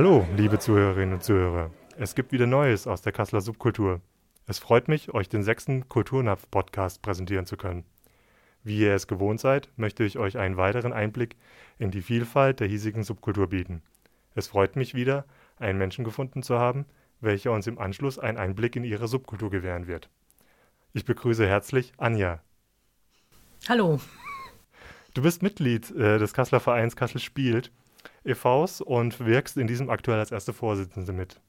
Hallo, liebe Zuhörerinnen und Zuhörer. Es gibt wieder Neues aus der Kasseler Subkultur. Es freut mich, euch den sechsten Kulturnapf-Podcast präsentieren zu können. Wie ihr es gewohnt seid, möchte ich euch einen weiteren Einblick in die Vielfalt der hiesigen Subkultur bieten. Es freut mich wieder, einen Menschen gefunden zu haben, welcher uns im Anschluss einen Einblick in ihre Subkultur gewähren wird. Ich begrüße herzlich Anja. Hallo. Du bist Mitglied äh, des Kasseler Vereins Kassel spielt e.V.s und wirkst in diesem aktuell als erste Vorsitzende mit.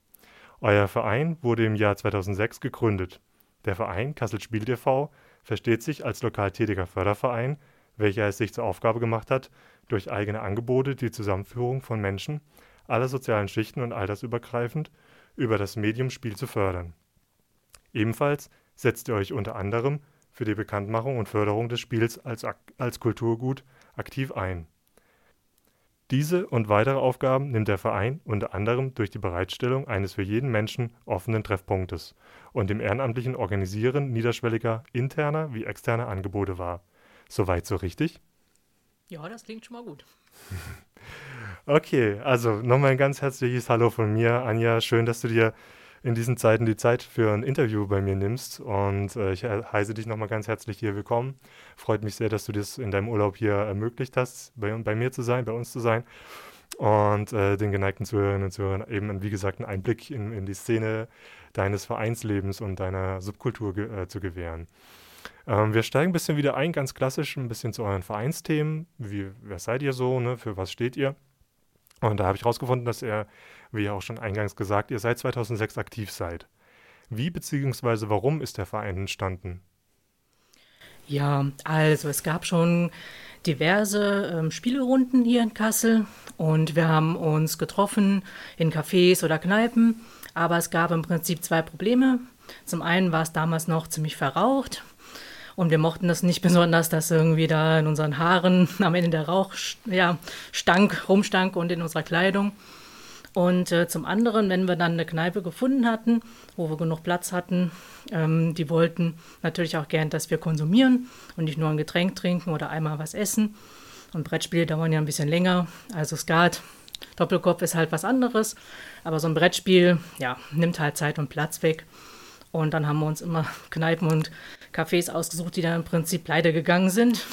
Euer Verein wurde im Jahr 2006 gegründet. Der Verein Kassel spielt e.V. versteht sich als lokal tätiger Förderverein, welcher es sich zur Aufgabe gemacht hat, durch eigene Angebote die Zusammenführung von Menschen aller sozialen Schichten und altersübergreifend über das Medium Spiel zu fördern. Ebenfalls setzt ihr euch unter anderem für die Bekanntmachung und Förderung des Spiels als, als Kulturgut aktiv ein. Diese und weitere Aufgaben nimmt der Verein unter anderem durch die Bereitstellung eines für jeden Menschen offenen Treffpunktes und dem ehrenamtlichen Organisieren niederschwelliger interner wie externer Angebote wahr. Soweit so richtig? Ja, das klingt schon mal gut. okay, also nochmal ein ganz herzliches Hallo von mir, Anja. Schön, dass du dir in diesen Zeiten die Zeit für ein Interview bei mir nimmst. Und äh, ich heiße dich nochmal ganz herzlich hier willkommen. Freut mich sehr, dass du das in deinem Urlaub hier ermöglicht hast, bei, bei mir zu sein, bei uns zu sein. Und äh, den geneigten Zuhörerinnen und Zuhörern eben, wie gesagt, einen Einblick in, in die Szene deines Vereinslebens und deiner Subkultur ge äh, zu gewähren. Ähm, wir steigen ein bisschen wieder ein, ganz klassisch, ein bisschen zu euren Vereinsthemen. Wie, wer seid ihr so? Ne? Für was steht ihr? Und da habe ich herausgefunden, dass er, wie auch schon eingangs gesagt, ihr seit 2006 aktiv seid. Wie bzw. warum ist der Verein entstanden? Ja, also es gab schon diverse ähm, Spielerunden hier in Kassel und wir haben uns getroffen in Cafés oder Kneipen, aber es gab im Prinzip zwei Probleme. Zum einen war es damals noch ziemlich verraucht und wir mochten das nicht besonders, dass irgendwie da in unseren Haaren am Ende der Rauch ja, stank, rumstank und in unserer Kleidung. Und äh, zum anderen, wenn wir dann eine Kneipe gefunden hatten, wo wir genug Platz hatten, ähm, die wollten natürlich auch gern, dass wir konsumieren und nicht nur ein Getränk trinken oder einmal was essen. Und Brettspiele dauern ja ein bisschen länger. Also Skat, Doppelkopf ist halt was anderes. Aber so ein Brettspiel, ja, nimmt halt Zeit und Platz weg. Und dann haben wir uns immer Kneipen und Cafés ausgesucht, die dann im Prinzip pleite gegangen sind,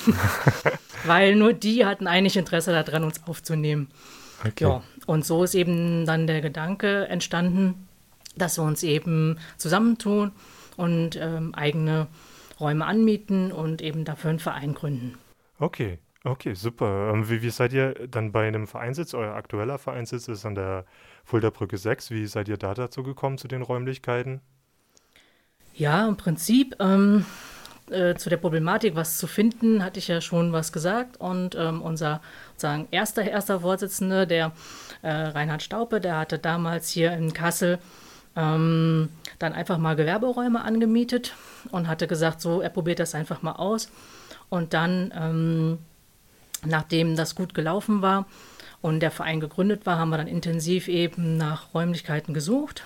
weil nur die hatten eigentlich Interesse daran, uns aufzunehmen. Okay. Ja, und so ist eben dann der Gedanke entstanden, dass wir uns eben zusammentun und ähm, eigene Räume anmieten und eben dafür einen Verein gründen. Okay, okay, super. Ähm, wie, wie, seid ihr dann bei einem Vereinssitz? Euer aktueller Vereinssitz ist an der Fuldabrücke 6. Wie seid ihr da dazu gekommen, zu den Räumlichkeiten? Ja, im Prinzip ähm, äh, zu der Problematik, was zu finden, hatte ich ja schon was gesagt. Und ähm, unser sozusagen erster, erster Vorsitzende, der äh, Reinhard Staupe, der hatte damals hier in Kassel ähm, dann einfach mal Gewerberäume angemietet und hatte gesagt, so, er probiert das einfach mal aus. Und dann, ähm, nachdem das gut gelaufen war und der Verein gegründet war, haben wir dann intensiv eben nach Räumlichkeiten gesucht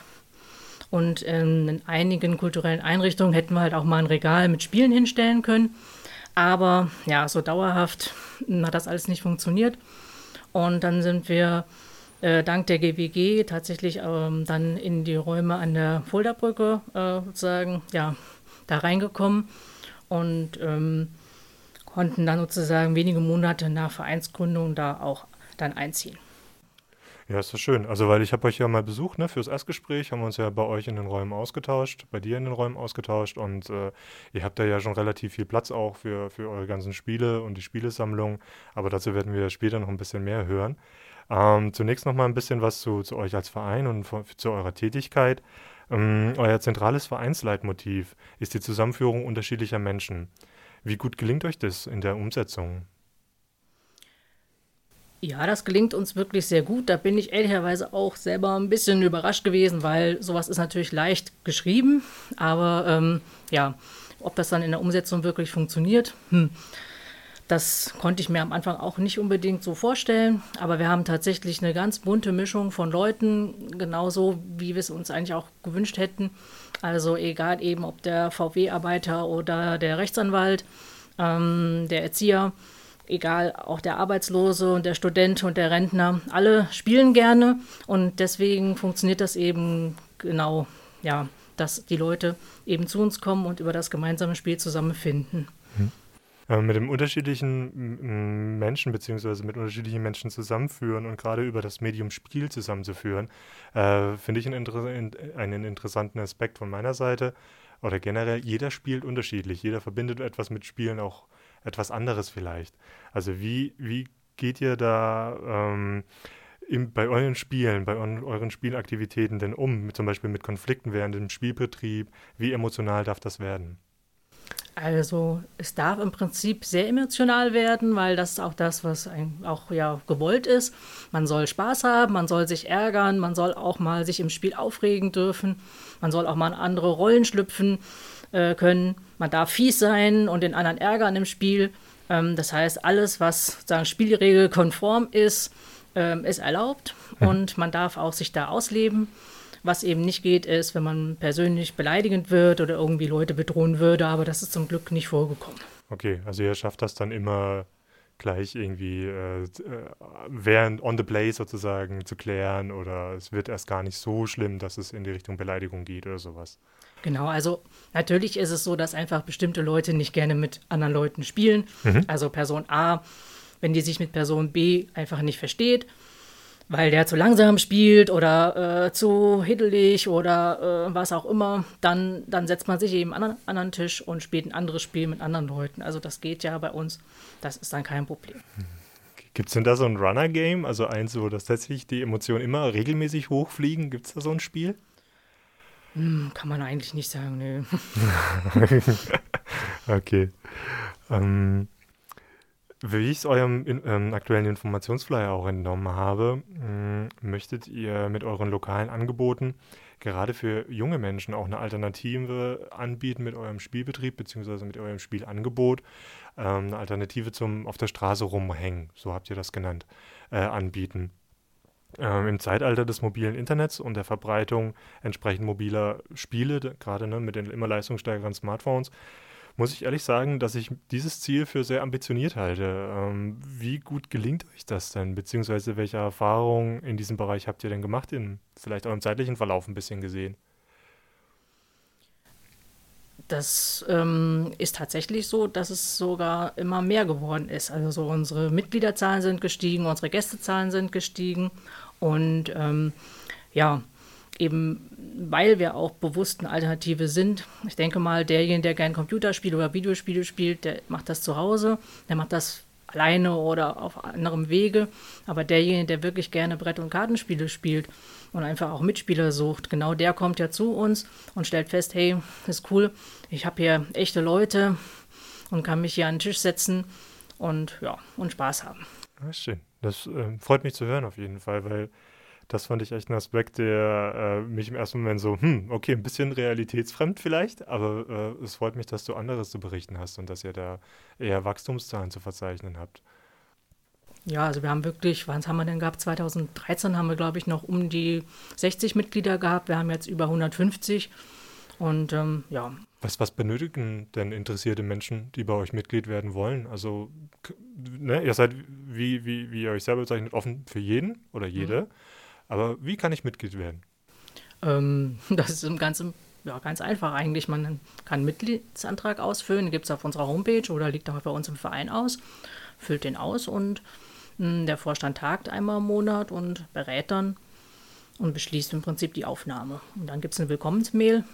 und ähm, in einigen kulturellen Einrichtungen hätten wir halt auch mal ein Regal mit Spielen hinstellen können. Aber ja, so dauerhaft hat das alles nicht funktioniert. Und dann sind wir äh, dank der GWG tatsächlich ähm, dann in die Räume an der Fuldabrücke äh, sozusagen ja, da reingekommen und ähm, konnten dann sozusagen wenige Monate nach Vereinsgründung da auch dann einziehen. Ja, ist das schön. Also, weil ich habe euch ja mal besucht, ne, fürs Erstgespräch, haben wir uns ja bei euch in den Räumen ausgetauscht, bei dir in den Räumen ausgetauscht und äh, ihr habt da ja schon relativ viel Platz auch für, für eure ganzen Spiele und die Spielesammlung, aber dazu werden wir später noch ein bisschen mehr hören. Ähm, zunächst noch mal ein bisschen was zu, zu euch als Verein und zu eurer Tätigkeit. Ähm, euer zentrales Vereinsleitmotiv ist die Zusammenführung unterschiedlicher Menschen. Wie gut gelingt euch das in der Umsetzung? Ja, das gelingt uns wirklich sehr gut. Da bin ich ehrlicherweise auch selber ein bisschen überrascht gewesen, weil sowas ist natürlich leicht geschrieben, aber ähm, ja, ob das dann in der Umsetzung wirklich funktioniert, hm, das konnte ich mir am Anfang auch nicht unbedingt so vorstellen. Aber wir haben tatsächlich eine ganz bunte Mischung von Leuten, genauso wie wir es uns eigentlich auch gewünscht hätten. Also egal eben, ob der VW-Arbeiter oder der Rechtsanwalt, ähm, der Erzieher egal, auch der Arbeitslose und der Student und der Rentner, alle spielen gerne und deswegen funktioniert das eben genau, ja, dass die Leute eben zu uns kommen und über das gemeinsame Spiel zusammenfinden. Mhm. Äh, mit dem unterschiedlichen Menschen beziehungsweise mit unterschiedlichen Menschen zusammenführen und gerade über das Medium Spiel zusammenzuführen, äh, finde ich einen, einen interessanten Aspekt von meiner Seite. Oder generell, jeder spielt unterschiedlich. Jeder verbindet etwas mit Spielen auch etwas anderes vielleicht. Also wie, wie geht ihr da ähm, im, bei euren Spielen, bei euren, Spielaktivitäten denn um? Zum Beispiel mit Konflikten während dem Spielbetrieb? Wie emotional darf das werden? Also es darf im Prinzip sehr emotional werden, weil das ist auch das, was auch ja gewollt ist. Man soll Spaß haben, man soll sich ärgern, man soll auch mal sich im Spiel aufregen dürfen, man soll auch mal in andere Rollen schlüpfen äh, können. Man darf fies sein und den anderen ärgern im Spiel. Ähm, das heißt, alles, was sagen Spielregelkonform ist, ähm, ist erlaubt mhm. und man darf auch sich da ausleben. Was eben nicht geht, ist, wenn man persönlich beleidigend wird oder irgendwie Leute bedrohen würde, aber das ist zum Glück nicht vorgekommen. Okay, also ihr schafft das dann immer gleich irgendwie äh, äh, während on the play sozusagen zu klären oder es wird erst gar nicht so schlimm, dass es in die Richtung Beleidigung geht oder sowas. Genau, also natürlich ist es so, dass einfach bestimmte Leute nicht gerne mit anderen Leuten spielen. Mhm. Also Person A, wenn die sich mit Person B einfach nicht versteht, weil der zu langsam spielt oder äh, zu hiddelig oder äh, was auch immer, dann, dann setzt man sich eben an einen anderen Tisch und spielt ein anderes Spiel mit anderen Leuten. Also das geht ja bei uns, das ist dann kein Problem. Gibt es denn da so ein Runner-Game, also eins, wo das tatsächlich die Emotionen immer regelmäßig hochfliegen? Gibt es da so ein Spiel? Hm, kann man eigentlich nicht sagen, nö. okay. Ähm, wie ich es eurem in, ähm, aktuellen Informationsflyer auch entnommen habe, mh, hm, möchtet ihr mit euren lokalen Angeboten gerade für junge Menschen auch eine Alternative anbieten mit eurem Spielbetrieb bzw. mit eurem Spielangebot, ähm, eine Alternative zum auf der Straße rumhängen, so habt ihr das genannt, äh, anbieten. Ähm, Im Zeitalter des mobilen Internets und der Verbreitung entsprechend mobiler Spiele, gerade ne, mit den immer leistungsstärkeren Smartphones, muss ich ehrlich sagen, dass ich dieses Ziel für sehr ambitioniert halte. Ähm, wie gut gelingt euch das denn? Beziehungsweise welche Erfahrungen in diesem Bereich habt ihr denn gemacht, in vielleicht eurem zeitlichen Verlauf ein bisschen gesehen? Das ähm, ist tatsächlich so, dass es sogar immer mehr geworden ist. Also so unsere Mitgliederzahlen sind gestiegen, unsere Gästezahlen sind gestiegen und ähm, ja, eben weil wir auch bewusst eine Alternative sind. Ich denke mal, derjenige, der gerne Computerspiele oder Videospiele spielt, der macht das zu Hause, der macht das alleine oder auf anderem Wege. Aber derjenige, der wirklich gerne Brett- und Kartenspiele spielt und einfach auch Mitspieler sucht, genau der kommt ja zu uns und stellt fest, hey, ist cool, ich habe hier echte Leute und kann mich hier an den Tisch setzen und ja, und Spaß haben. Das ist schön. Das äh, freut mich zu hören auf jeden Fall, weil das fand ich echt ein Aspekt, der äh, mich im ersten Moment so, hm, okay, ein bisschen realitätsfremd vielleicht, aber äh, es freut mich, dass du anderes zu berichten hast und dass ihr da eher Wachstumszahlen zu verzeichnen habt. Ja, also wir haben wirklich, wann haben wir denn gehabt? 2013 haben wir, glaube ich, noch um die 60 Mitglieder gehabt. Wir haben jetzt über 150 und ähm, ja. Was, was benötigen denn interessierte Menschen, die bei euch Mitglied werden wollen? Also, ne, ihr seid, wie, wie, wie ihr euch selber bezeichnet, offen für jeden oder jede. Mhm. Aber wie kann ich Mitglied werden? Ähm, das ist im Ganzen ja, ganz einfach eigentlich. Man kann einen Mitgliedsantrag ausfüllen, gibt es auf unserer Homepage oder liegt auch bei uns im Verein aus, füllt den aus und mh, hm, der Vorstand tagt einmal im Monat und berät dann und beschließt im Prinzip die Aufnahme. Und dann gibt es eine Willkommensmail.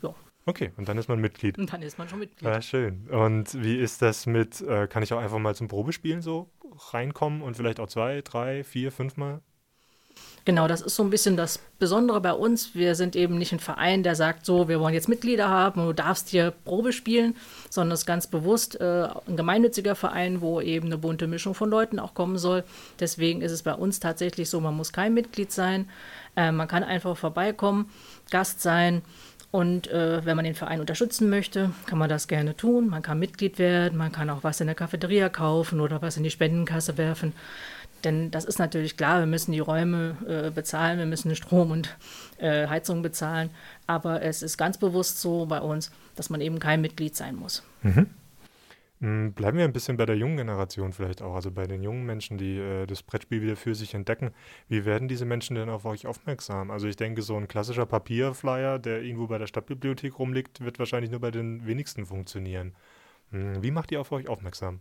Ja. Okay, und dann ist man Mitglied. Und dann ist man schon Mitglied. Ja, schön. Und wie ist das mit, äh, kann ich auch einfach mal zum Probespielen so reinkommen und vielleicht auch zwei, drei, vier, fünf Mal? Genau, das ist so ein bisschen das Besondere bei uns. Wir sind eben nicht ein Verein, der sagt so, wir wollen jetzt Mitglieder haben du darfst hier Probe spielen, sondern es ist ganz bewusst äh, ein gemeinnütziger Verein, wo eben eine bunte Mischung von Leuten auch kommen soll. Deswegen ist es bei uns tatsächlich so, man muss kein Mitglied sein. Äh, man kann einfach vorbeikommen, Gast sein. Und äh, wenn man den Verein unterstützen möchte, kann man das gerne tun. Man kann Mitglied werden, man kann auch was in der Cafeteria kaufen oder was in die Spendenkasse werfen. Denn das ist natürlich klar, wir müssen die Räume äh, bezahlen, wir müssen Strom und äh, Heizung bezahlen. Aber es ist ganz bewusst so bei uns, dass man eben kein Mitglied sein muss. Mhm. Hm, bleiben wir ein bisschen bei der jungen Generation vielleicht auch, also bei den jungen Menschen, die äh, das Brettspiel wieder für sich entdecken. Wie werden diese Menschen denn auf euch aufmerksam? Also ich denke, so ein klassischer Papierflyer, der irgendwo bei der Stadtbibliothek rumliegt, wird wahrscheinlich nur bei den wenigsten funktionieren. Hm, wie macht ihr auf euch aufmerksam?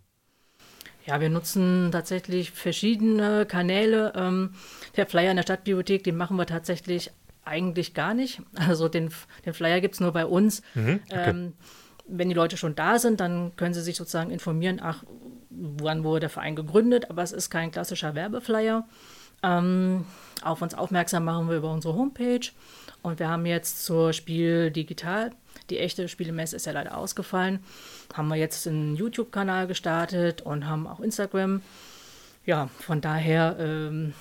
Ja, wir nutzen tatsächlich verschiedene Kanäle. Ähm, der Flyer in der Stadtbibliothek, den machen wir tatsächlich eigentlich gar nicht. Also den, den Flyer gibt es nur bei uns. Mhm, okay. ähm, wenn die Leute schon da sind, dann können sie sich sozusagen informieren, ach, wann wurde der Verein gegründet, aber es ist kein klassischer Werbeflyer. Ähm, auf uns aufmerksam machen wir über unsere Homepage und wir haben jetzt zur Spiel Digital, die echte Spielemesse ist ja leider ausgefallen, haben wir jetzt einen YouTube-Kanal gestartet und haben auch Instagram. Ja, von daher ähm,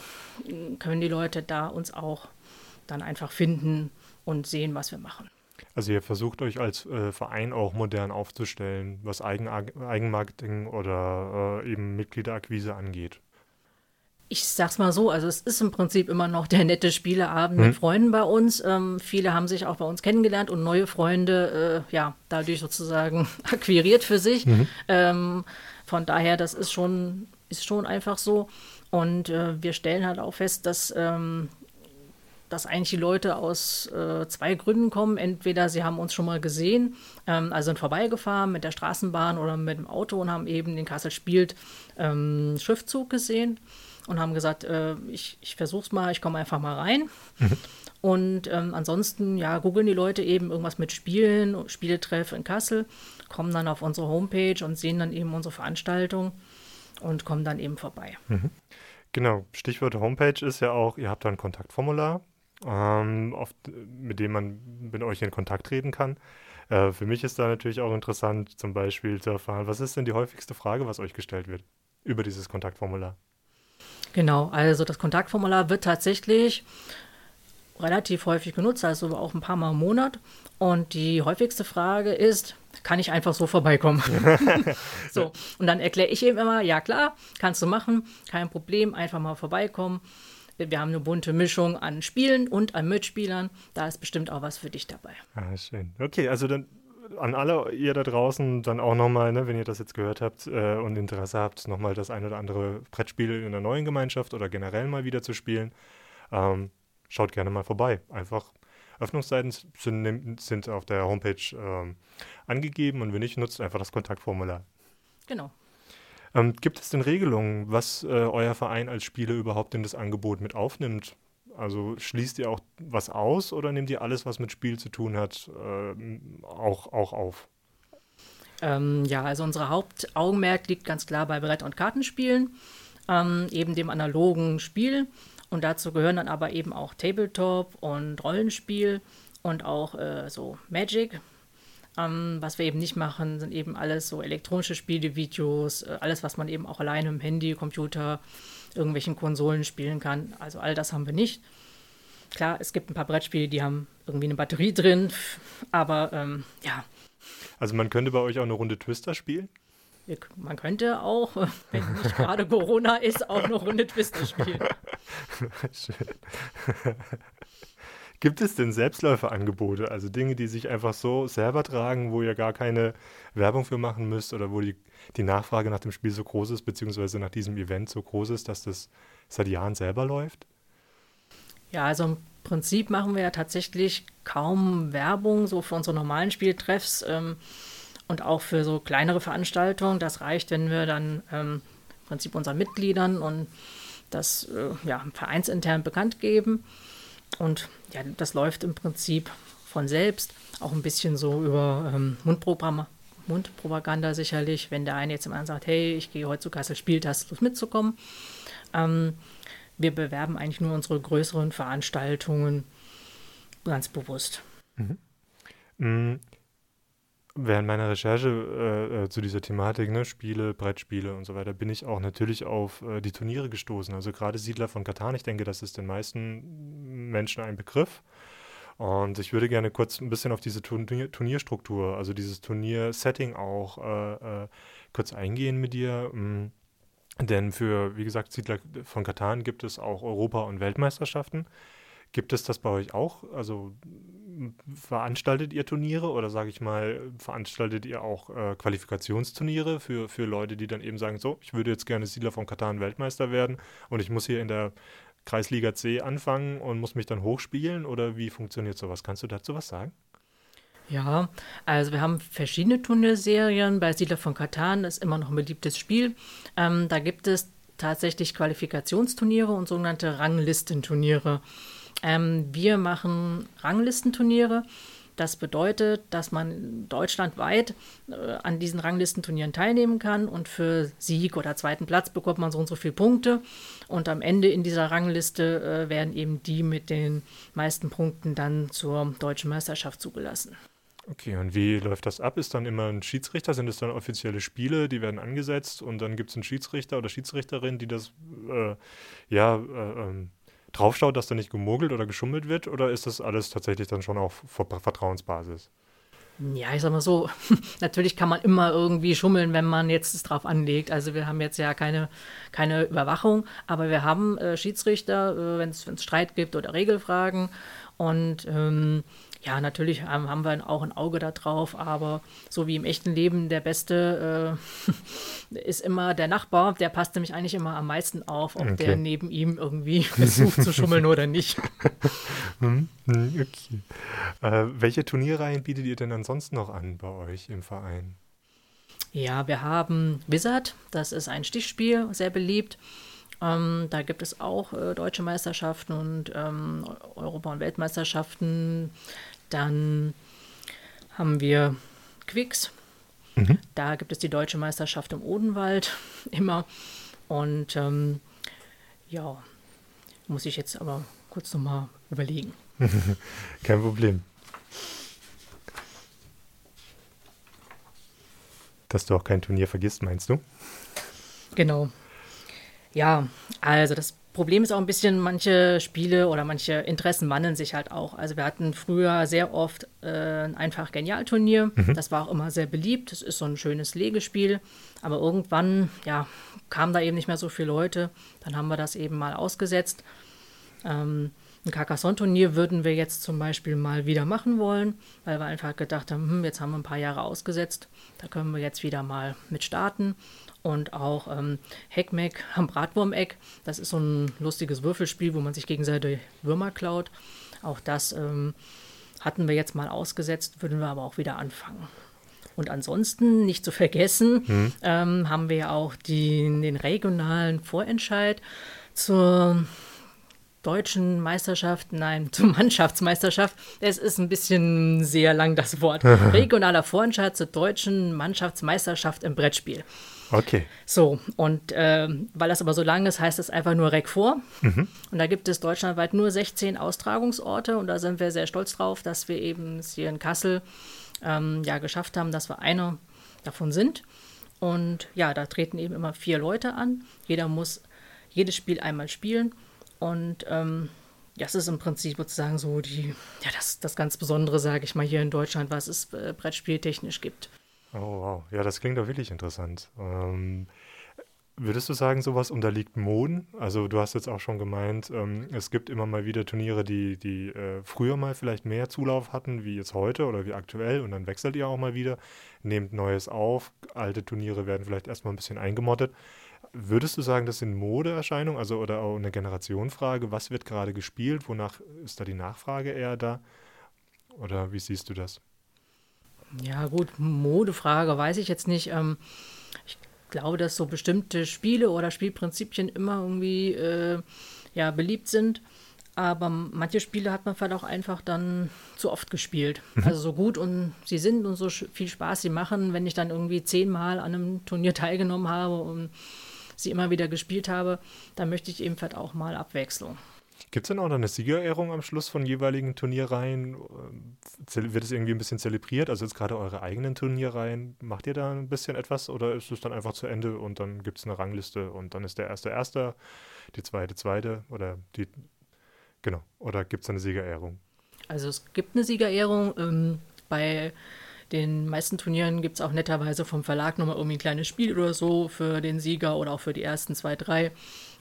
können die Leute da uns auch dann einfach finden und sehen, was wir machen. Also ihr versucht euch als äh, Verein auch modern aufzustellen, was Eigen Eigenmarketing oder äh, eben Mitgliederakquise angeht. Ich sag's mal so, also es ist im Prinzip immer noch der nette Spieleabend mhm. mit Freunden bei uns. Ähm, viele haben sich auch bei uns kennengelernt und neue Freunde, äh, ja, dadurch sozusagen akquiriert für sich. Mhm. Ähm, von daher, das ist schon, ist schon einfach so. Und äh, wir stellen halt auch fest, dass ähm, dass eigentlich die Leute aus äh, zwei Gründen kommen. Entweder sie haben uns schon mal gesehen, ähm, also sind vorbeigefahren mit der Straßenbahn oder mit dem Auto und haben eben den Kassel spielt ähm, Schriftzug gesehen und haben gesagt, äh, ich, ich versuch's mal, ich komme einfach mal rein. Mhm. Und ähm, ansonsten, ja, googeln die Leute eben irgendwas mit Spielen, Spieletreff in Kassel, kommen dann auf unsere Homepage und sehen dann eben unsere Veranstaltung und kommen dann eben vorbei. Mhm. Genau, Stichwort Homepage ist ja auch, ihr habt da ein Kontaktformular, ähm, oft, mit dem man mit euch in Kontakt treten kann. Äh, für mich ist da natürlich auch interessant, zum Beispiel zu erfahren, was ist denn die häufigste Frage, was euch gestellt wird über dieses Kontaktformular? Genau, also das Kontaktformular wird tatsächlich relativ häufig genutzt, also auch ein paar Mal im Monat. Und die häufigste Frage ist, kann ich einfach so vorbeikommen? so, und dann erkläre ich eben immer, ja klar, kannst du machen, kein Problem, einfach mal vorbeikommen. Wir haben eine bunte Mischung an Spielen und an Mitspielern. Da ist bestimmt auch was für dich dabei. Ah, schön. Okay, also dann an alle ihr da draußen dann auch nochmal, ne, wenn ihr das jetzt gehört habt äh, und Interesse habt, nochmal das ein oder andere Brettspiel in der neuen Gemeinschaft oder generell mal wieder zu spielen, ähm, schaut gerne mal vorbei. Einfach Öffnungszeiten sind, sind auf der Homepage ähm, angegeben und wenn nicht, nutzt einfach das Kontaktformular. Genau. Ähm, gibt es denn Regelungen, was äh, euer Verein als Spieler überhaupt in das Angebot mit aufnimmt? Also schließt ihr auch was aus oder nehmt ihr alles, was mit Spiel zu tun hat, äh, auch, auch auf? Ähm, ja, also unser Hauptaugenmerk liegt ganz klar bei Brett- und Kartenspielen, ähm, eben dem analogen Spiel. Und dazu gehören dann aber eben auch Tabletop und Rollenspiel und auch äh, so Magic, ähm, was wir eben nicht machen, sind eben alles so elektronische Spiele, Videos, äh, alles, was man eben auch alleine im Handy, Computer, irgendwelchen Konsolen spielen kann. Also all das haben wir nicht. Klar, es gibt ein paar Brettspiele, die haben irgendwie eine Batterie drin, aber ähm, ja. Also man könnte bei euch auch eine Runde Twister spielen? Man könnte auch, wenn nicht gerade Corona ist, auch eine Runde Twister spielen. Schön. Gibt es denn Selbstläuferangebote, also Dinge, die sich einfach so selber tragen, wo ihr gar keine Werbung für machen müsst oder wo die, die Nachfrage nach dem Spiel so groß ist, beziehungsweise nach diesem Event so groß ist, dass das seit Jahren selber läuft? Ja, also im Prinzip machen wir ja tatsächlich kaum Werbung so für unsere normalen Spieltreffs ähm, und auch für so kleinere Veranstaltungen. Das reicht, wenn wir dann ähm, im Prinzip unseren Mitgliedern und das äh, ja, vereinsintern bekannt geben. Und ja, das läuft im Prinzip von selbst, auch ein bisschen so über ähm, Mundprogramm, Mundpropaganda sicherlich, wenn der eine jetzt immer sagt, hey, ich gehe heute zu Kassel Spielt, hast du mitzukommen? Ähm, wir bewerben eigentlich nur unsere größeren Veranstaltungen ganz bewusst. Mhm. Während meiner Recherche äh, äh, zu dieser Thematik, ne, Spiele, Brettspiele und so weiter, bin ich auch natürlich auf äh, die Turniere gestoßen. Also gerade Siedler von Katan, ich denke, das ist den meisten Menschen ein Begriff. Und ich würde gerne kurz ein bisschen auf diese Turnier Turnierstruktur, also dieses Turniersetting auch äh, äh, kurz eingehen mit dir. Ähm, denn für, wie gesagt, Siedler von Katan gibt es auch Europa- und Weltmeisterschaften. Gibt es das bei euch auch? Also veranstaltet ihr Turniere oder sage ich mal, veranstaltet ihr auch äh, Qualifikationsturniere für, für Leute, die dann eben sagen, so, ich würde jetzt gerne Siedler von Katan Weltmeister werden und ich muss hier in der Kreisliga C anfangen und muss mich dann hochspielen oder wie funktioniert sowas? Kannst du dazu was sagen? Ja, also wir haben verschiedene Turnierserien. Bei Siedler von Katan ist immer noch ein beliebtes Spiel. Ähm, da gibt es tatsächlich Qualifikationsturniere und sogenannte Ranglistenturniere. Ähm, wir machen Ranglistenturniere. Das bedeutet, dass man deutschlandweit äh, an diesen Ranglistenturnieren teilnehmen kann und für Sieg oder zweiten Platz bekommt man so und so viele Punkte. Und am Ende in dieser Rangliste äh, werden eben die mit den meisten Punkten dann zur deutschen Meisterschaft zugelassen. Okay, und wie läuft das ab? Ist dann immer ein Schiedsrichter? Sind es dann offizielle Spiele, die werden angesetzt und dann gibt es einen Schiedsrichter oder Schiedsrichterin, die das äh, ja äh, ähm, draufschaut, dass da nicht gemogelt oder geschummelt wird? Oder ist das alles tatsächlich dann schon auf Vertrauensbasis? Ja, ich sag mal so, natürlich kann man immer irgendwie schummeln, wenn man jetzt es drauf anlegt. Also wir haben jetzt ja keine, keine Überwachung, aber wir haben äh, Schiedsrichter, äh, wenn es Streit gibt oder Regelfragen. Und ähm, ja, natürlich haben wir auch ein Auge da drauf, aber so wie im echten Leben der Beste äh, ist immer der Nachbar, der passt nämlich eigentlich immer am meisten auf, ob okay. der neben ihm irgendwie versucht zu schummeln oder nicht. Hm, okay. Äh, welche Turnierreihen bietet ihr denn ansonsten noch an bei euch im Verein? Ja, wir haben Wizard, das ist ein Stichspiel, sehr beliebt. Ähm, da gibt es auch äh, deutsche Meisterschaften und ähm, Europa- und Weltmeisterschaften. Dann haben wir Quicks. Mhm. Da gibt es die deutsche Meisterschaft im Odenwald immer. Und ähm, ja, muss ich jetzt aber kurz nochmal überlegen. Kein Problem. Dass du auch kein Turnier vergisst, meinst du? Genau. Ja, also das Problem ist auch ein bisschen, manche Spiele oder manche Interessen wandeln sich halt auch. Also wir hatten früher sehr oft äh, ein einfach Genialturnier. Mhm. Das war auch immer sehr beliebt. Das ist so ein schönes Legespiel. Aber irgendwann, ja, kamen da eben nicht mehr so viele Leute. Dann haben wir das eben mal ausgesetzt. Ähm, ein Carcassonne-Turnier würden wir jetzt zum Beispiel mal wieder machen wollen, weil wir einfach gedacht haben, hm, jetzt haben wir ein paar Jahre ausgesetzt. Da können wir jetzt wieder mal mit starten und auch ähm, Heckmeck am Bratwurmeck. Das ist so ein lustiges Würfelspiel, wo man sich gegenseitig Würmer klaut. Auch das ähm, hatten wir jetzt mal ausgesetzt, würden wir aber auch wieder anfangen. Und ansonsten, nicht zu vergessen, mhm. ähm, haben wir auch die, den regionalen Vorentscheid zur deutschen Meisterschaft, nein, zur Mannschaftsmeisterschaft. Es ist ein bisschen sehr lang das Wort. Regionaler Vorentscheid zur deutschen Mannschaftsmeisterschaft im Brettspiel. Okay. So, und äh, weil das aber so lang ist, heißt es einfach nur REC vor. Mhm. Und da gibt es deutschlandweit nur 16 Austragungsorte und da sind wir sehr stolz drauf, dass wir eben hier in Kassel ähm, ja geschafft haben, dass wir einer davon sind. Und ja, da treten eben immer vier Leute an. Jeder muss jedes Spiel einmal spielen. Und ähm, das ist im Prinzip sozusagen so die, ja, das, das ganz Besondere, sage ich mal, hier in Deutschland, was es äh, brettspieltechnisch gibt. Oh, wow. Ja, das klingt doch wirklich interessant. Ähm, würdest du sagen, sowas unterliegt Moden? Also du hast jetzt auch schon gemeint, ähm, es gibt immer mal wieder Turniere, die, die äh, früher mal vielleicht mehr Zulauf hatten, wie jetzt heute oder wie aktuell, und dann wechselt ihr auch mal wieder, nehmt Neues auf, alte Turniere werden vielleicht erstmal ein bisschen eingemottet. Würdest du sagen, das sind Modeerscheinungen, also oder auch eine Generationenfrage? Was wird gerade gespielt? Wonach ist da die Nachfrage eher da? Oder wie siehst du das? Ja, gut, Modefrage weiß ich jetzt nicht. Ähm, ich glaube, dass so bestimmte Spiele oder Spielprinzipien immer irgendwie äh, ja, beliebt sind. Aber manche Spiele hat man vielleicht auch einfach dann zu oft gespielt. Mhm. Also so gut und sie sind und so viel Spaß sie machen, wenn ich dann irgendwie zehnmal an einem Turnier teilgenommen habe und sie immer wieder gespielt habe, dann möchte ich eben vielleicht auch mal Abwechslung. Gibt es denn auch noch eine Siegerehrung am Schluss von jeweiligen Turnierreihen? Wird es irgendwie ein bisschen zelebriert? Also jetzt gerade eure eigenen Turnierreihen, macht ihr da ein bisschen etwas oder ist es dann einfach zu Ende und dann gibt es eine Rangliste und dann ist der erste Erster, die zweite Zweite oder die, genau, oder gibt es eine Siegerehrung? Also es gibt eine Siegerehrung. Ähm, bei den meisten Turnieren gibt es auch netterweise vom Verlag nochmal irgendwie ein kleines Spiel oder so für den Sieger oder auch für die ersten zwei, drei.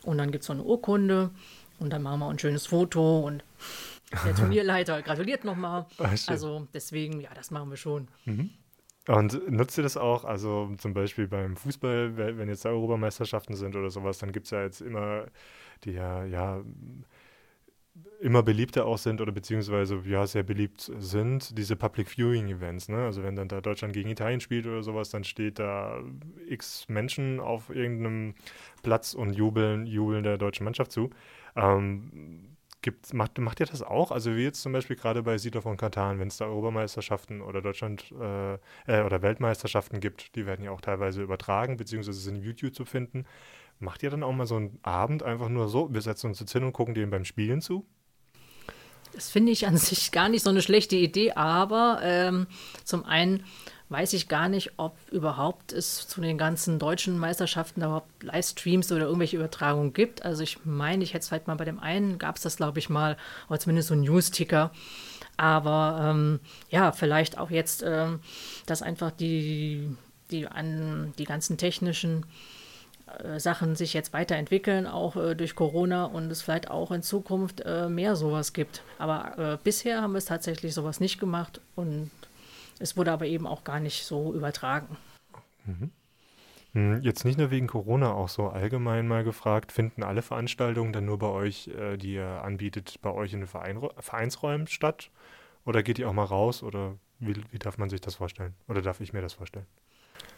Und dann gibt es so eine Urkunde und dann machen wir ein schönes Foto und Der Turnierleiter gratuliert nochmal. Also deswegen, ja, das machen wir schon. Mhm. Und nutzt ihr das auch, also zum Beispiel beim Fußball, wenn jetzt Europameisterschaften sind oder sowas, dann gibt es ja jetzt immer die ja, ja immer beliebter auch sind oder beziehungsweise ja sehr beliebt sind, diese Public Viewing Events. Ne? Also wenn dann da Deutschland gegen Italien spielt oder sowas, dann steht da x Menschen auf irgendeinem Platz und jubeln, jubeln der deutschen Mannschaft zu. Ähm, Gibt, macht, macht ihr das auch? Also wie jetzt zum Beispiel gerade bei Siedler von Katan, wenn es da Europameisterschaften oder Deutschland äh, äh, oder Weltmeisterschaften gibt, die werden ja auch teilweise übertragen, beziehungsweise sind in YouTube zu finden. Macht ihr dann auch mal so einen Abend einfach nur so, wir setzen uns jetzt hin und gucken denen beim Spielen zu? Das finde ich an sich gar nicht so eine schlechte Idee, aber ähm, zum einen weiß ich gar nicht, ob überhaupt es zu den ganzen deutschen Meisterschaften überhaupt Livestreams oder irgendwelche Übertragungen gibt. Also ich meine, ich hätte es vielleicht mal bei dem einen, gab es das, glaube ich, mal, oder zumindest so ein News-Ticker. Aber ähm, ja, vielleicht auch jetzt, ähm, dass einfach die, die, an, die ganzen technischen Sachen sich jetzt weiterentwickeln, auch äh, durch Corona und es vielleicht auch in Zukunft äh, mehr sowas gibt. Aber äh, bisher haben wir es tatsächlich sowas nicht gemacht und es wurde aber eben auch gar nicht so übertragen. Mhm. Hm, jetzt nicht nur wegen Corona, auch so allgemein mal gefragt, finden alle Veranstaltungen dann nur bei euch, äh, die ihr anbietet, bei euch in den Verein, Vereinsräumen statt? Oder geht ihr auch mal raus? Oder wie, wie darf man sich das vorstellen? Oder darf ich mir das vorstellen?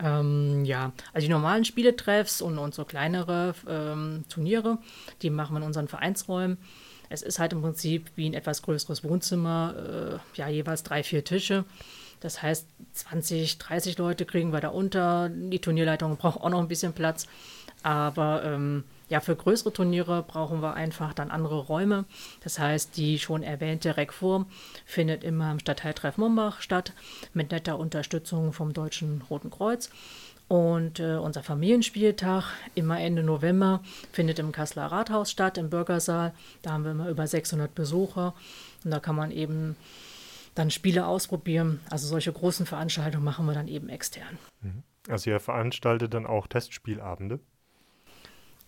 Ähm, ja, also die normalen Spieletreffs und, und so kleinere ähm, Turniere, die machen wir in unseren Vereinsräumen. Es ist halt im Prinzip wie ein etwas größeres Wohnzimmer, äh, ja, jeweils drei, vier Tische. Das heißt, 20, 30 Leute kriegen wir da unter. Die Turnierleitung braucht auch noch ein bisschen Platz. Aber ähm, ja, für größere Turniere brauchen wir einfach dann andere Räume. Das heißt, die schon erwähnte Rekform findet immer im Stadtteiltreff Mumbach statt, mit netter Unterstützung vom Deutschen Roten Kreuz. Und äh, unser Familienspieltag, immer Ende November, findet im Kasseler Rathaus statt, im Bürgersaal. Da haben wir immer über 600 Besucher. Und da kann man eben dann Spiele ausprobieren. Also solche großen Veranstaltungen machen wir dann eben extern. Mhm. Also ihr veranstaltet dann auch Testspielabende?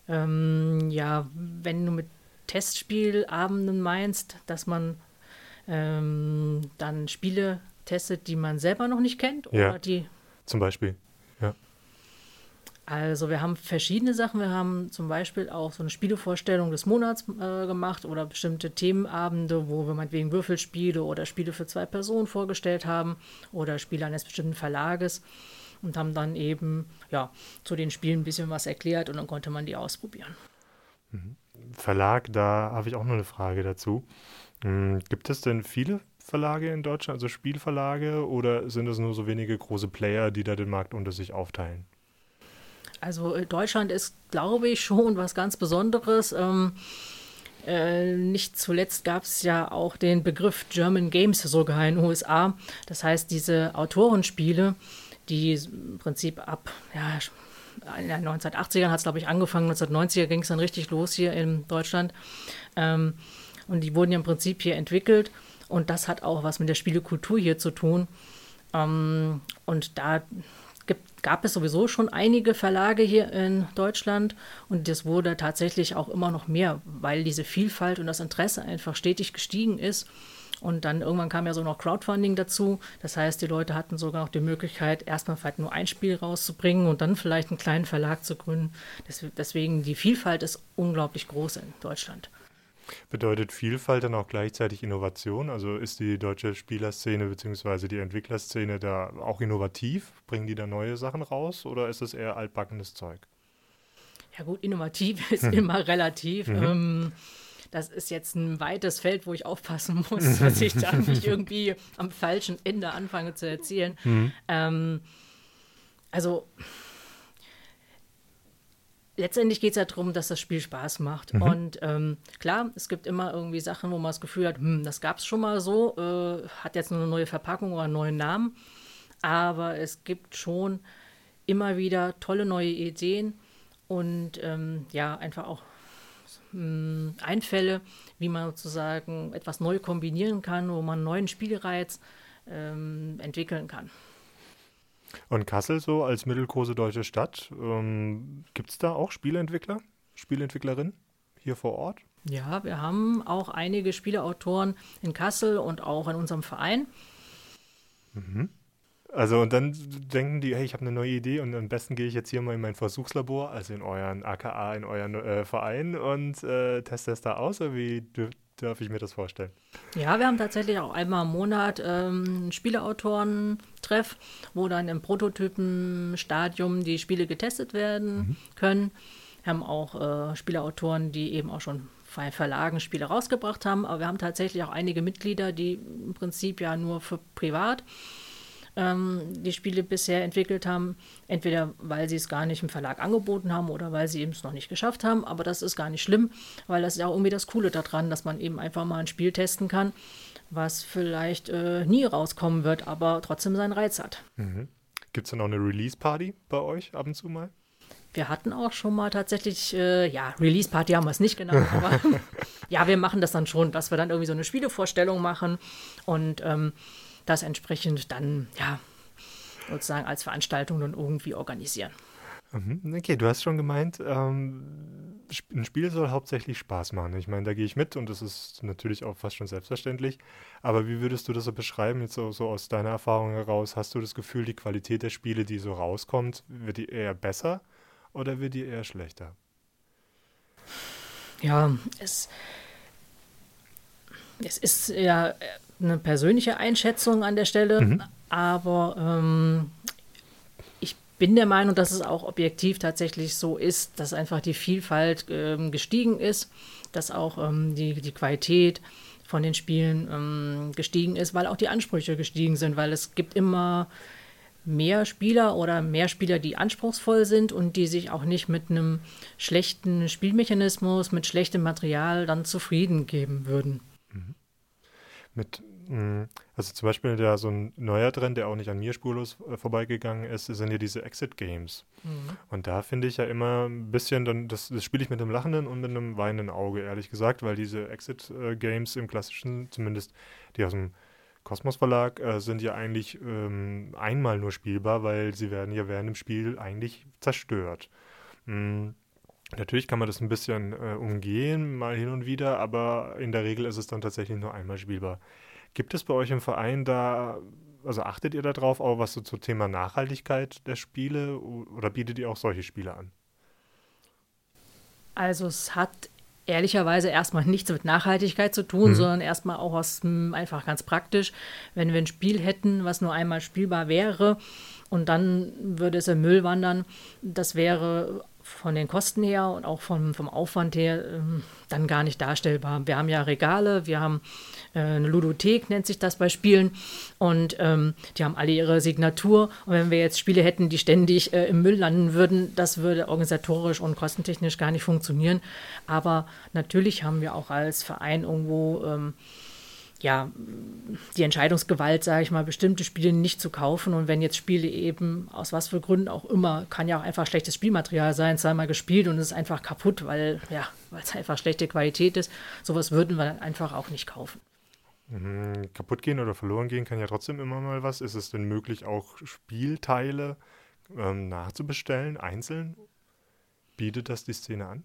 Ähm, ja, wenn du mit Testspielabenden meinst, dass man ähm, dann Spiele testet, die man selber noch nicht kennt? Oder ja, die zum Beispiel. Also wir haben verschiedene Sachen. Wir haben zum Beispiel auch so eine Spielevorstellung des Monats äh, gemacht oder bestimmte Themenabende, wo wir meinetwegen Würfelspiele oder Spiele für zwei Personen vorgestellt haben oder Spiele eines bestimmten Verlages und haben dann eben ja zu den Spielen ein bisschen was erklärt und dann konnte man die ausprobieren. Mhm. Verlag, da habe ich auch noch eine Frage dazu. Hm, gibt es denn viele Verlage in Deutschland, also Spielverlage, oder sind es nur so wenige große Player, die da den Markt unter sich aufteilen? Also äh, Deutschland ist, glaube ich, schon was ganz Besonderes. Ähm, äh, nicht zuletzt gab es ja auch den Begriff German Games sogar in den USA. Das heißt, diese Autorenspiele, die im Prinzip ab ja, in den 1980ern hat es, glaube ich, angefangen, 1990er ging es dann richtig los hier in Deutschland. Ähm, und die wurden ja im Prinzip hier entwickelt. Und das hat auch was mit der Spielekultur hier zu tun. Ähm, und da gibt, gab es sowieso schon einige Verlage hier in Deutschland und das wurde tatsächlich auch immer noch mehr, weil diese Vielfalt und das Interesse einfach stetig gestiegen ist. Und dann irgendwann kam ja so noch Crowdfunding dazu. Das heißt, die Leute hatten sogar noch die Möglichkeit, erstmal vielleicht nur ein Spiel rauszubringen und dann vielleicht einen kleinen Verlag zu gründen. Deswegen, die Vielfalt ist unglaublich groß in Deutschland. Bedeutet Vielfalt dann auch gleichzeitig Innovation? Also ist die deutsche Spielerszene bzw. die Entwicklerszene da auch innovativ? Bringen die da neue Sachen raus oder ist es eher altbackenes Zeug? Ja gut, innovativ ist immer relativ. Mhm. Ähm, das ist jetzt ein weites Feld, wo ich aufpassen muss, dass ich da nicht irgendwie am falschen Ende anfange zu erzählen. Mhm. Ähm, also letztendlich geht es ja darum, dass das Spiel Spaß macht. Mhm. Und ähm, klar, es gibt immer irgendwie Sachen, wo man das Gefühl hat, hm, das gab es schon mal so, äh, hat jetzt eine neue Verpackung oder einen neuen Namen. Aber es gibt schon immer wieder tolle neue Ideen und ähm, ja, einfach auch hm, Einfälle, wie man sozusagen etwas neu kombinieren kann, wo man einen neuen Spielreiz ähm, entwickeln kann. Und Kassel so als mittelgroße deutsche Stadt, ähm, gibt es da auch Spieleentwickler, Spieleentwicklerinnen hier vor Ort? Ja, wir haben auch einige Spieleautoren in Kassel und auch in unserem Verein. Mhm. Also und dann denken die, hey, ich habe eine neue Idee und am besten gehe ich jetzt hier mal in mein Versuchslabor, also in euren AKA, in euren äh, Verein und äh, teste es da aus, oder wie darf ich mir das vorstellen? Ja, wir haben tatsächlich auch einmal im Monat ähm, Spieleautoren-Treff, wo dann im Prototypenstadium die Spiele getestet werden mhm. können. Wir haben auch äh, Spieleautoren, die eben auch schon bei Verlagen Spiele rausgebracht haben, aber wir haben tatsächlich auch einige Mitglieder, die im Prinzip ja nur für privat ähm, die Spiele bisher entwickelt haben. Entweder weil sie es gar nicht im Verlag angeboten haben oder weil sie eben es noch nicht geschafft haben. Aber das ist gar nicht schlimm, weil das ist ja auch irgendwie das Coole daran, dass man eben einfach mal ein Spiel testen kann, was vielleicht äh, nie rauskommen wird, aber trotzdem seinen Reiz hat. Mhm. Gibt es dann auch eine Release-Party bei euch ab und zu mal? Wir hatten auch schon mal tatsächlich, äh, ja, Release-Party haben wir es nicht genannt, aber ja, wir machen das dann schon, dass wir dann irgendwie so eine Spielevorstellung machen und ähm, das entsprechend dann, ja, sozusagen als Veranstaltung dann irgendwie organisieren. Mhm. Okay, du hast schon gemeint, ähm, ein Spiel soll hauptsächlich Spaß machen. Ich meine, da gehe ich mit und das ist natürlich auch fast schon selbstverständlich. Aber wie würdest du das so beschreiben, jetzt so, so aus deiner Erfahrung heraus? Hast du das Gefühl, die Qualität der Spiele, die so rauskommt, wird die eher besser oder wird die eher schlechter? Ja, es, es ist ja eine persönliche Einschätzung an der Stelle, mhm. aber ähm, ich bin der Meinung, dass es auch objektiv tatsächlich so ist, dass einfach die Vielfalt ähm, gestiegen ist, dass auch ähm, die, die Qualität von den Spielen ähm, gestiegen ist, weil auch die Ansprüche gestiegen sind, weil es gibt immer mehr Spieler oder mehr Spieler, die anspruchsvoll sind und die sich auch nicht mit einem schlechten Spielmechanismus, mit schlechtem Material dann zufrieden geben würden. Mhm. Mit. Also zum Beispiel der, so ein neuer Trend, der auch nicht an mir spurlos äh, vorbeigegangen ist, sind ja diese Exit-Games. Mhm. Und da finde ich ja immer ein bisschen, dann, das, das spiele ich mit einem lachenden und mit einem weinenden Auge, ehrlich gesagt, weil diese Exit-Games im klassischen, zumindest die aus dem Kosmos Verlag, äh, sind ja eigentlich ähm, einmal nur spielbar, weil sie werden ja während dem Spiel eigentlich zerstört. Mhm. Natürlich kann man das ein bisschen äh, umgehen, mal hin und wieder, aber in der Regel ist es dann tatsächlich nur einmal spielbar. Gibt es bei euch im Verein da, also achtet ihr darauf, auch was so zum Thema Nachhaltigkeit der Spiele oder bietet ihr auch solche Spiele an? Also es hat ehrlicherweise erstmal nichts mit Nachhaltigkeit zu tun, mhm. sondern erstmal auch aus einfach ganz praktisch. Wenn wir ein Spiel hätten, was nur einmal spielbar wäre und dann würde es im Müll wandern, das wäre von den Kosten her und auch vom, vom Aufwand her ähm, dann gar nicht darstellbar. Wir haben ja Regale, wir haben äh, eine Ludothek, nennt sich das bei Spielen, und ähm, die haben alle ihre Signatur. Und wenn wir jetzt Spiele hätten, die ständig äh, im Müll landen würden, das würde organisatorisch und kostentechnisch gar nicht funktionieren. Aber natürlich haben wir auch als Verein irgendwo ähm, ja, die Entscheidungsgewalt, sage ich mal, bestimmte Spiele nicht zu kaufen. Und wenn jetzt Spiele eben aus was für Gründen auch immer, kann ja auch einfach schlechtes Spielmaterial sein, zweimal gespielt und es ist einfach kaputt, weil ja, es einfach schlechte Qualität ist. Sowas würden wir dann einfach auch nicht kaufen. Mhm, kaputt gehen oder verloren gehen kann ja trotzdem immer mal was. Ist es denn möglich, auch Spielteile ähm, nachzubestellen, einzeln? Bietet das die Szene an?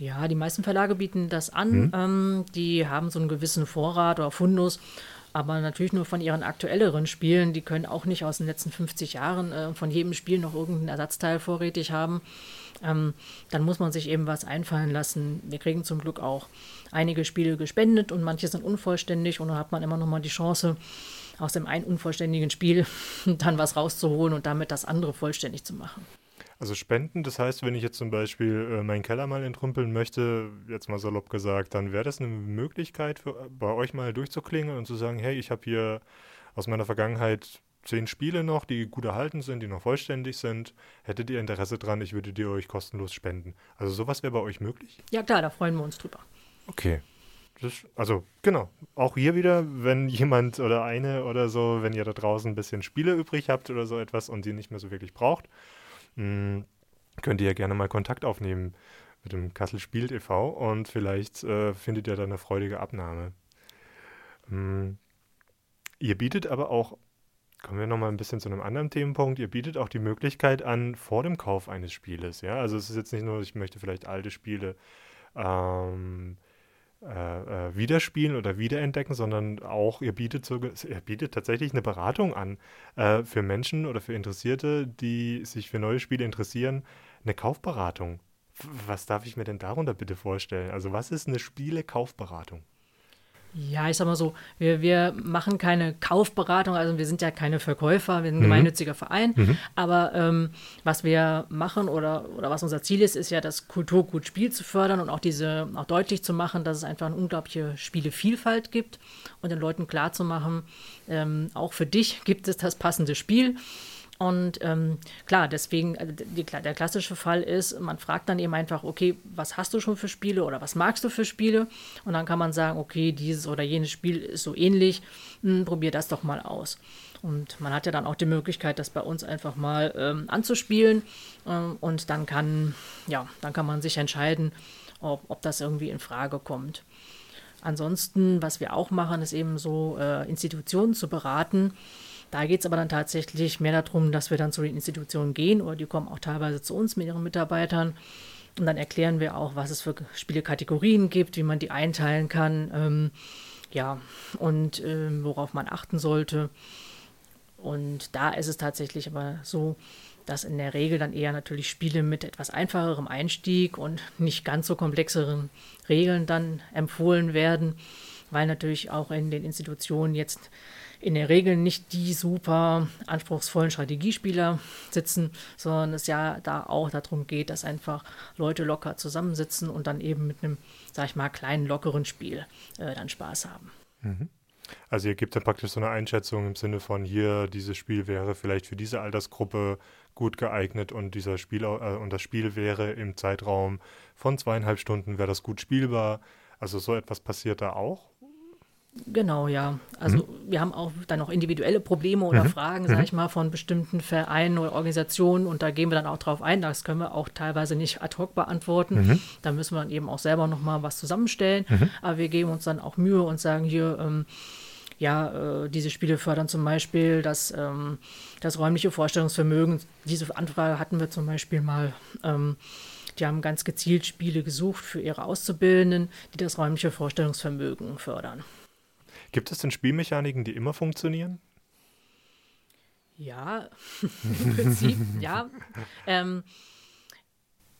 Ja, die meisten Verlage bieten das an. Hm. Ähm, die haben so einen gewissen Vorrat oder Fundus, aber natürlich nur von ihren aktuelleren Spielen. Die können auch nicht aus den letzten 50 Jahren äh, von jedem Spiel noch irgendeinen Ersatzteil vorrätig haben. Ähm, dann muss man sich eben was einfallen lassen. Wir kriegen zum Glück auch einige Spiele gespendet und manche sind unvollständig und dann hat man immer noch mal die Chance, aus dem einen unvollständigen Spiel dann was rauszuholen und damit das andere vollständig zu machen. Also Spenden, das heißt, wenn ich jetzt zum Beispiel äh, meinen Keller mal entrümpeln möchte, jetzt mal salopp gesagt, dann wäre das eine Möglichkeit für, bei euch mal durchzuklingen und zu sagen, hey, ich habe hier aus meiner Vergangenheit zehn Spiele noch, die gut erhalten sind, die noch vollständig sind. Hättet ihr Interesse dran, ich würde die euch kostenlos spenden. Also sowas wäre bei euch möglich? Ja klar, da freuen wir uns drüber. Okay. Das, also genau, auch hier wieder, wenn jemand oder eine oder so, wenn ihr da draußen ein bisschen Spiele übrig habt oder so etwas und die nicht mehr so wirklich braucht, hm, könnt ihr ja gerne mal Kontakt aufnehmen mit dem Kassel Spielt e.V. und vielleicht äh, findet ihr da eine freudige Abnahme. Mh, ihr bietet aber auch, kommen wir nochmal ein bisschen zu einem anderen Themenpunkt, ihr bietet auch die Möglichkeit an, vor dem Kauf eines Spieles, ja, also es ist jetzt nicht nur, ich möchte vielleicht alte Spiele ähm, äh, äh, wiederspielen oder wiederentdecken, sondern auch, ihr bietet, so, ihr bietet tatsächlich eine Beratung an äh, für Menschen oder für Interessierte, die sich für neue Spiele interessieren, eine Kaufberatung. Was darf ich mir denn darunter bitte vorstellen? Also was ist eine Spiele-Kaufberatung? Ja, ich sag mal so, wir, wir machen keine Kaufberatung, also wir sind ja keine Verkäufer, wir sind ein mhm. gemeinnütziger Verein, mhm. aber ähm, was wir machen oder, oder was unser Ziel ist, ist ja das Kulturgutspiel zu fördern und auch diese, auch deutlich zu machen, dass es einfach eine unglaubliche Spielevielfalt gibt und den Leuten klarzumachen, ähm, auch für dich gibt es das passende Spiel und ähm, klar, deswegen, also die, der klassische Fall ist, man fragt dann eben einfach, okay, was hast du schon für Spiele oder was magst du für Spiele? Und dann kann man sagen, okay, dieses oder jenes Spiel ist so ähnlich, hm, probier das doch mal aus. Und man hat ja dann auch die Möglichkeit, das bei uns einfach mal ähm, anzuspielen. Ähm, und dann kann, ja, dann kann man sich entscheiden, ob, ob das irgendwie in Frage kommt. Ansonsten, was wir auch machen, ist eben so äh, Institutionen zu beraten da geht es aber dann tatsächlich mehr darum, dass wir dann zu den Institutionen gehen oder die kommen auch teilweise zu uns mit ihren Mitarbeitern. Und dann erklären wir auch, was es für Spielekategorien gibt, wie man die einteilen kann, ähm, ja, und ähm, worauf man achten sollte. Und da ist es tatsächlich aber so, dass in der Regel dann eher natürlich Spiele mit etwas einfacherem Einstieg und nicht ganz so komplexeren Regeln dann empfohlen werden, weil natürlich auch in den Institutionen jetzt in der Regel nicht die super anspruchsvollen Strategiespieler sitzen, sondern es ja da auch darum geht, dass einfach Leute locker zusammensitzen und dann eben mit einem, sag ich mal, kleinen, lockeren Spiel äh, dann Spaß haben. Mhm. Also ihr gebt dann praktisch so eine Einschätzung im Sinne von hier, dieses Spiel wäre vielleicht für diese Altersgruppe gut geeignet und dieser Spiel äh, und das Spiel wäre im Zeitraum von zweieinhalb Stunden wäre das gut spielbar. Also so etwas passiert da auch? Genau, ja. Also mhm. wir haben auch dann noch individuelle Probleme oder mhm. Fragen, sage mhm. ich mal, von bestimmten Vereinen oder Organisationen und da gehen wir dann auch drauf ein. Das können wir auch teilweise nicht ad hoc beantworten. Mhm. Da müssen wir dann eben auch selber nochmal was zusammenstellen. Mhm. Aber wir geben uns dann auch Mühe und sagen hier, ähm, ja, äh, diese Spiele fördern zum Beispiel das, ähm, das räumliche Vorstellungsvermögen. Diese Anfrage hatten wir zum Beispiel mal. Ähm, die haben ganz gezielt Spiele gesucht für ihre Auszubildenden, die das räumliche Vorstellungsvermögen fördern. Gibt es denn Spielmechaniken, die immer funktionieren? Ja, im Prinzip, ja. Ähm,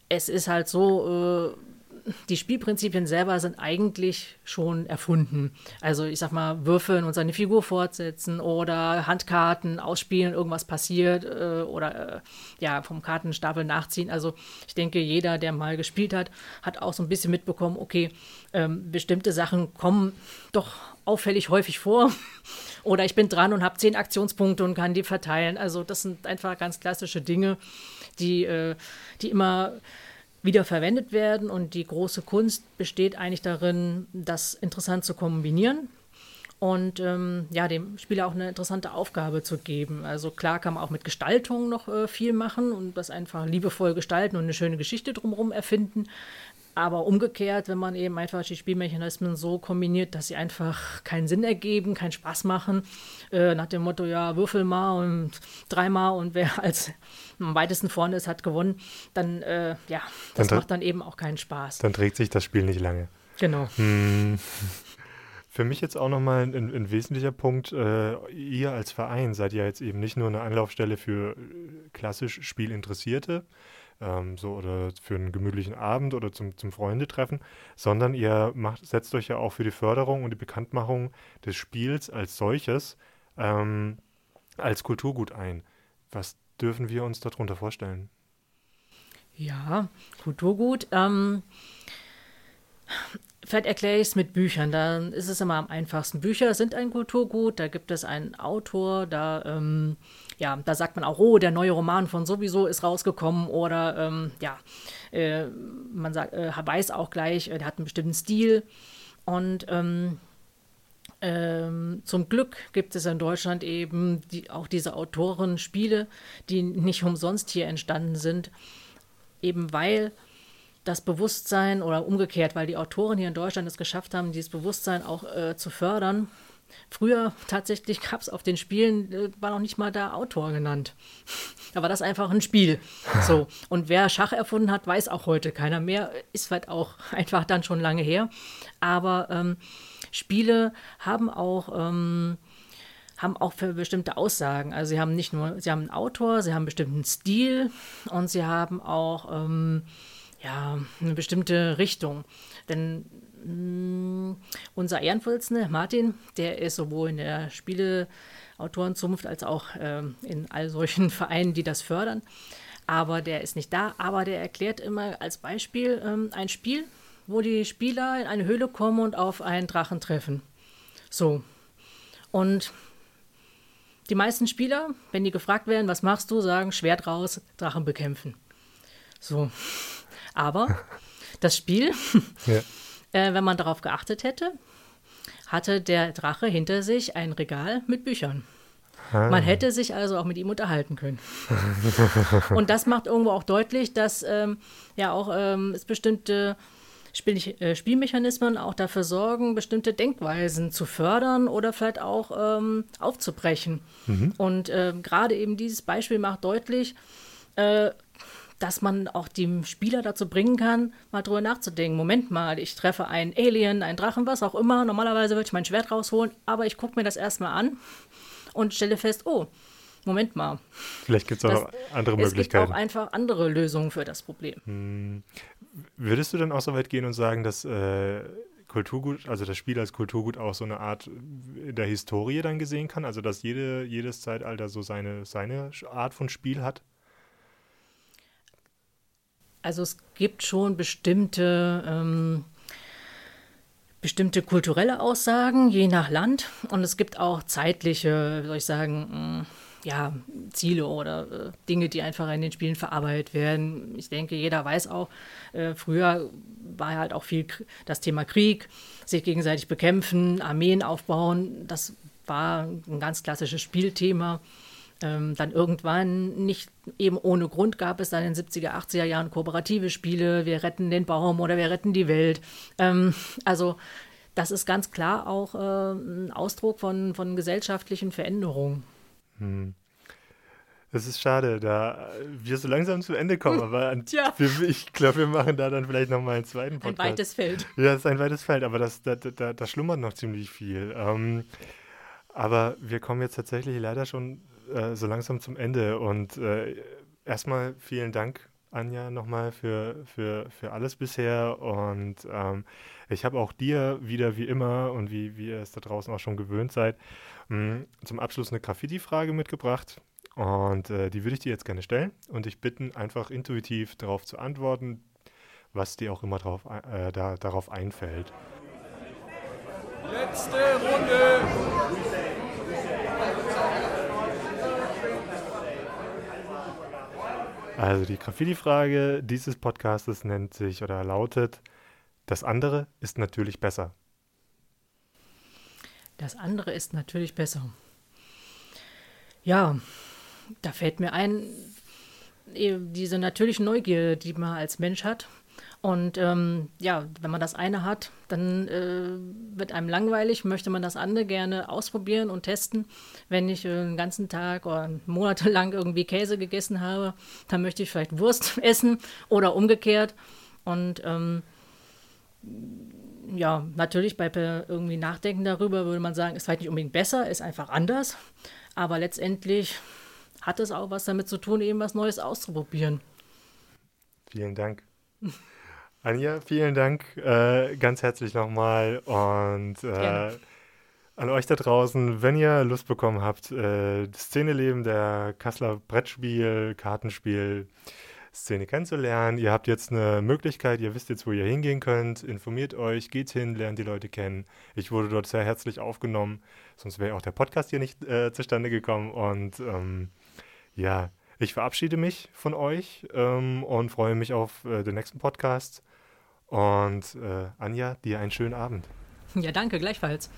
es ist halt so, äh, die Spielprinzipien selber sind eigentlich schon erfunden. Also ich sag mal, würfeln und seine Figur fortsetzen oder Handkarten ausspielen, irgendwas passiert äh, oder äh, ja, vom Kartenstapel nachziehen. Also ich denke, jeder, der mal gespielt hat, hat auch so ein bisschen mitbekommen, okay, ähm, bestimmte Sachen kommen doch auffällig häufig vor. Oder ich bin dran und habe zehn Aktionspunkte und kann die verteilen. Also das sind einfach ganz klassische Dinge, die, äh, die immer wieder verwendet werden. Und die große Kunst besteht eigentlich darin, das interessant zu kombinieren und ähm, ja, dem Spieler auch eine interessante Aufgabe zu geben. Also klar kann man auch mit Gestaltung noch äh, viel machen und das einfach liebevoll gestalten und eine schöne Geschichte drumherum erfinden. Aber umgekehrt, wenn man eben einfach die Spielmechanismen so kombiniert, dass sie einfach keinen Sinn ergeben, keinen Spaß machen, äh, nach dem Motto, ja, würfel mal und dreimal und wer als am weitesten vorne ist, hat gewonnen, dann, äh, ja, das dann macht dann eben auch keinen Spaß. Dann trägt sich das Spiel nicht lange. Genau. Hm. Für mich jetzt auch nochmal ein, ein wesentlicher Punkt, äh, ihr als Verein seid ja jetzt eben nicht nur eine Anlaufstelle für klassisch Spielinteressierte, ähm, so oder für einen gemütlichen Abend oder zum, zum Freundetreffen, sondern ihr macht, setzt euch ja auch für die Förderung und die Bekanntmachung des Spiels als solches ähm, als Kulturgut ein. Was dürfen wir uns darunter vorstellen? Ja, Kulturgut. Ähm, Vielleicht erkläre ich es mit Büchern. Dann ist es immer am einfachsten. Bücher sind ein Kulturgut. Da gibt es einen Autor, da, ähm, ja, da sagt man auch, oh, der neue Roman von sowieso ist rausgekommen. Oder ähm, ja, äh, man sagt, äh, weiß auch gleich, äh, der hat einen bestimmten Stil. Und ähm, ähm, zum Glück gibt es in Deutschland eben die, auch diese Autorenspiele, die nicht umsonst hier entstanden sind, eben weil das Bewusstsein oder umgekehrt, weil die Autoren hier in Deutschland es geschafft haben, dieses Bewusstsein auch äh, zu fördern. Früher tatsächlich gab es auf den Spielen, äh, war noch nicht mal der Autor genannt. Da war das einfach ein Spiel. So. Und wer Schach erfunden hat, weiß auch heute keiner mehr. Ist halt auch einfach dann schon lange her. Aber ähm, Spiele haben auch. Ähm, haben auch für bestimmte Aussagen. Also sie haben nicht nur, sie haben einen Autor, sie haben einen bestimmten Stil und sie haben auch ähm, ja, eine bestimmte Richtung. Denn mh, mm, unser Ehrenvorsitzender, Martin, der ist sowohl in der Spieleautorenzunft als auch ähm, in all solchen Vereinen, die das fördern. Aber der ist nicht da, aber der erklärt immer als Beispiel ähm, ein Spiel, wo die Spieler in eine Höhle kommen und auf einen Drachen treffen. So. Und die meisten Spieler, wenn die gefragt werden, was machst du, sagen Schwert raus, Drachen bekämpfen. So. Aber das Spiel, ja. äh, wenn man darauf geachtet hätte, hatte der Drache hinter sich ein Regal mit Büchern. Ah. Man hätte sich also auch mit ihm unterhalten können. Und das macht irgendwo auch deutlich, dass ähm, ja auch ähm, es bestimmte Spiel äh, Spielmechanismen auch dafür sorgen, bestimmte Denkweisen zu fördern oder vielleicht auch ähm, aufzubrechen. Mhm. Und äh, gerade eben dieses Beispiel macht deutlich, äh, dass man auch die Spieler dazu bringen kann, mal drüber nachzudenken. Moment mal, ich treffe einen Alien, einen Drachen, was auch immer. Normalerweise würde ich mein Schwert rausholen, aber ich gucke mir das erstmal an und stelle fest, oh, Moment mal. Vielleicht gibt es auch noch andere Möglichkeiten. Es gibt auch einfach andere Lösungen für das Problem. Hm. Würdest du dann auch so weit gehen und sagen, dass äh, Kulturgut, also das Spiel als Kulturgut auch so eine Art der Historie dann gesehen kann? Also dass jede, jedes Zeitalter so seine, seine Art von Spiel hat? Also es gibt schon bestimmte, ähm, bestimmte kulturelle Aussagen, je nach Land. Und es gibt auch zeitliche, soll ich sagen, mm, ja, Ziele oder äh, Dinge, die einfach in den Spielen verarbeitet werden. Ich denke, jeder weiß auch, äh, früher war halt auch viel das Thema Krieg, sich gegenseitig bekämpfen, Armeen aufbauen. Das war ein ganz klassisches Spielthema. Ähm, dann irgendwann, nicht eben ohne Grund, gab es dann in den 70er, 80er Jahren kooperative Spiele, wir retten den Baum oder wir retten die Welt. Ähm, also das ist ganz klar auch äh, ein Ausdruck von, von gesellschaftlichen Veränderungen. Hm. Das ist schade, da wir so langsam zu Ende kommen, aber wir, ich glaube, wir machen da dann vielleicht nochmal einen zweiten Podcast. Ein weites Feld. Ja, es ist ein weites Feld, aber das, da, da, da schlummert noch ziemlich viel. Ähm, aber wir kommen jetzt tatsächlich leider schon äh, so langsam zum Ende. Und äh, erstmal vielen Dank, Anja, nochmal für, für, für alles bisher. Und ähm, ich habe auch dir wieder wie immer und wie, wie ihr es da draußen auch schon gewöhnt seid, mh, hm, zum Abschluss eine Graffiti-Frage mitgebracht. Und äh, die würde ich dir jetzt gerne stellen und dich bitten, einfach intuitiv darauf zu antworten, was dir auch immer drauf, äh, da, darauf einfällt. Letzte Runde! Also die Graffiti-Frage dieses Podcastes nennt sich oder lautet, das andere ist natürlich besser. Das andere ist natürlich besser. Ja, da fällt mir ein, diese natürliche Neugier, die man als Mensch hat, und ähm, ja, wenn man das eine hat, dann äh, wird einem langweilig, möchte man das andere gerne ausprobieren und testen. Wenn ich äh, einen ganzen Tag oder monatelang irgendwie Käse gegessen habe, dann möchte ich vielleicht Wurst essen oder umgekehrt. Und ähm, ja, natürlich bei irgendwie Nachdenken darüber würde man sagen, ist vielleicht nicht unbedingt besser, ist einfach anders. Aber letztendlich hat es auch was damit zu tun, eben was Neues auszuprobieren. Vielen Dank. Anja, vielen Dank äh, ganz herzlich nochmal und äh, an euch da draußen, wenn ihr Lust bekommen habt, äh, das Szeneleben der Kasseler Brettspiel, Kartenspiel, Szene kennenzulernen. Ihr habt jetzt eine Möglichkeit, ihr wisst jetzt, wo ihr hingehen könnt. Informiert euch, geht hin, lernt die Leute kennen. Ich wurde dort sehr herzlich aufgenommen, sonst wäre auch der Podcast hier nicht äh, zustande gekommen. Und ähm, ja, ich verabschiede mich von euch ähm, und freue mich auf äh, den nächsten Podcast. Und äh, Anja, dir einen schönen Abend. Ja, danke, gleichfalls.